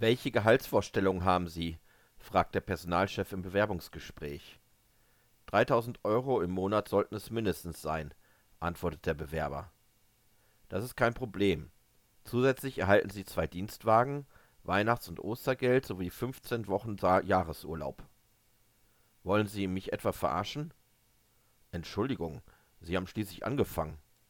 Welche Gehaltsvorstellungen haben Sie? fragt der Personalchef im Bewerbungsgespräch. 3000 Euro im Monat sollten es mindestens sein, antwortet der Bewerber. Das ist kein Problem. Zusätzlich erhalten Sie zwei Dienstwagen, Weihnachts- und Ostergeld sowie 15 Wochen Jahresurlaub. Wollen Sie mich etwa verarschen? Entschuldigung, Sie haben schließlich angefangen.